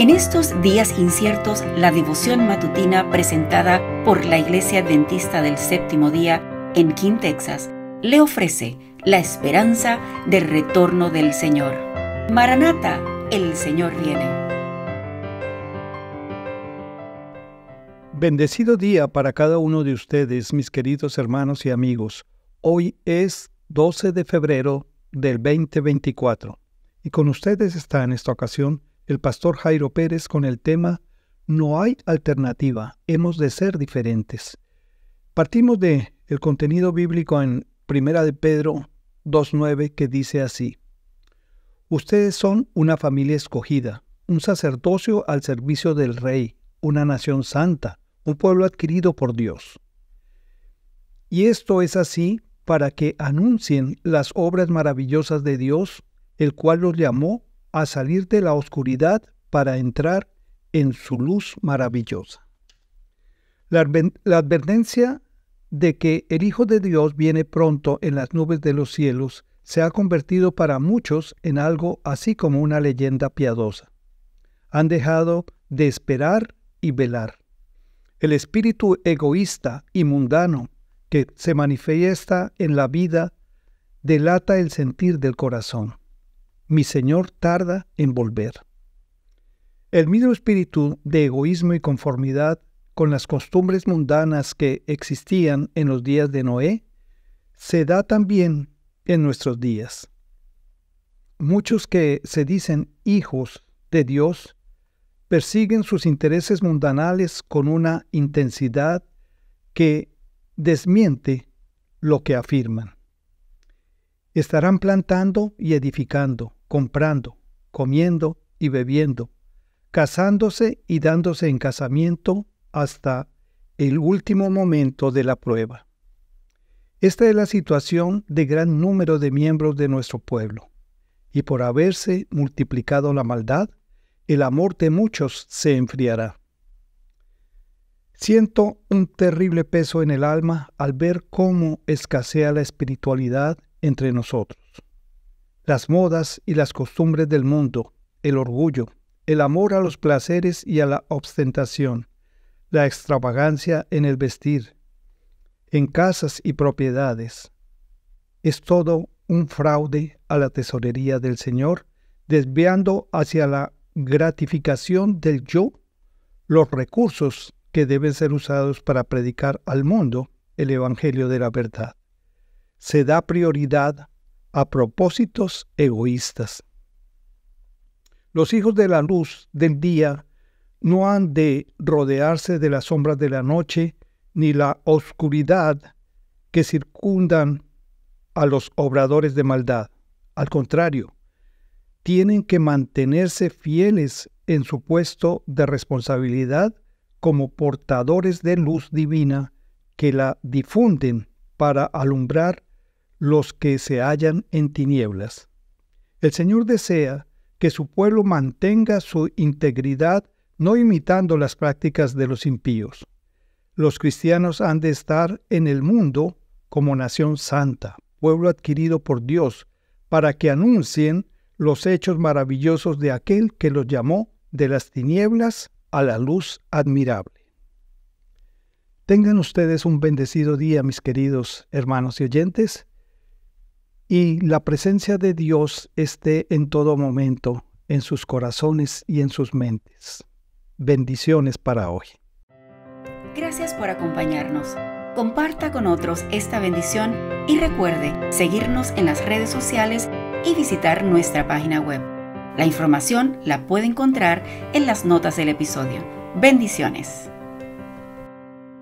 En estos días inciertos, la devoción matutina presentada por la Iglesia Adventista del Séptimo Día en King, Texas, le ofrece la esperanza del retorno del Señor. Maranata, el Señor viene. Bendecido día para cada uno de ustedes, mis queridos hermanos y amigos. Hoy es 12 de febrero del 2024 y con ustedes está en esta ocasión el pastor Jairo Pérez con el tema No hay alternativa, hemos de ser diferentes. Partimos de el contenido bíblico en Primera de Pedro 2.9 que dice así: Ustedes son una familia escogida, un sacerdocio al servicio del rey, una nación santa, un pueblo adquirido por Dios. Y esto es así para que anuncien las obras maravillosas de Dios, el cual los llamó a salir de la oscuridad para entrar en su luz maravillosa. La, advertencia de que el Hijo de Dios viene pronto en las nubes de los cielos se ha convertido para muchos en algo así como una leyenda piadosa. Han dejado de esperar y velar. El espíritu egoísta y mundano que se manifiesta en la vida delata el sentir del corazón mi Señor tarda en volver. El mismo espíritu de egoísmo y conformidad con las costumbres mundanas que existían en los días de Noé se da también en nuestros días. Muchos que se dicen hijos de Dios persiguen sus intereses mundanales con una intensidad que desmiente lo que afirman. Estarán plantando y edificando, comprando, comiendo y bebiendo, casándose y dándose en casamiento hasta el último momento de la prueba. Esta es la situación de gran número de miembros de nuestro pueblo, y por haberse multiplicado la maldad, el amor de muchos se enfriará. Siento un terrible peso en el alma al ver cómo escasea la espiritualidad entre nosotros las modas y las costumbres del mundo, el orgullo, el amor a los placeres y a la ostentación, la extravagancia en el vestir, en casas y propiedades. Es todo un fraude a la tesorería del Señor, desviando hacia la gratificación del yo los recursos que deben ser usados para predicar al mundo el Evangelio de la verdad. Se da prioridad a propósitos egoístas. Los hijos de la luz del día no han de rodearse de las sombras de la noche ni la oscuridad que circundan a los obradores de maldad. Al contrario, tienen que mantenerse fieles en su puesto de responsabilidad como portadores de luz divina que la difunden para alumbrar los que se hallan en tinieblas. El Señor desea que su pueblo mantenga su integridad no imitando las prácticas de los impíos. Los cristianos han de estar en el mundo como nación santa, pueblo adquirido por Dios, para que anuncien los hechos maravillosos de aquel que los llamó de las tinieblas a la luz admirable. Tengan ustedes un bendecido día, mis queridos hermanos y oyentes, y la presencia de Dios esté en todo momento en sus corazones y en sus mentes. Bendiciones para hoy. Gracias por acompañarnos. Comparta con otros esta bendición y recuerde seguirnos en las redes sociales y visitar nuestra página web. La información la puede encontrar en las notas del episodio. Bendiciones.